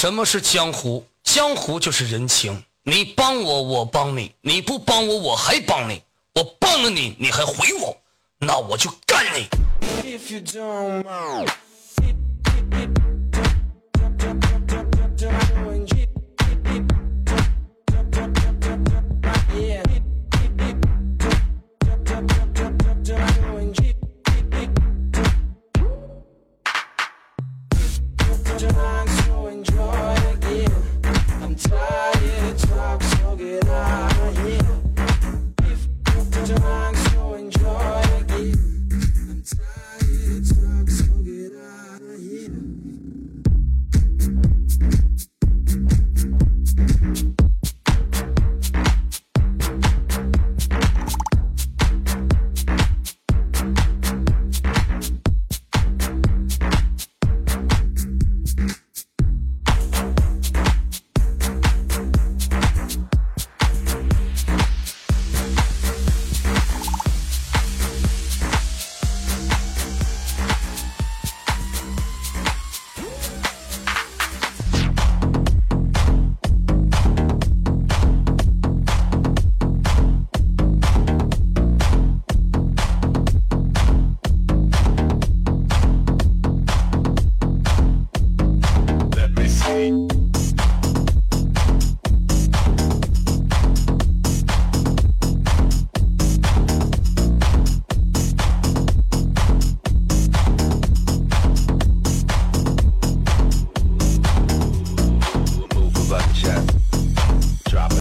什么是江湖？江湖就是人情。你帮我，我帮你；你不帮我，我还帮你。我帮了你，你还回我。那我就干你。yeah Bye.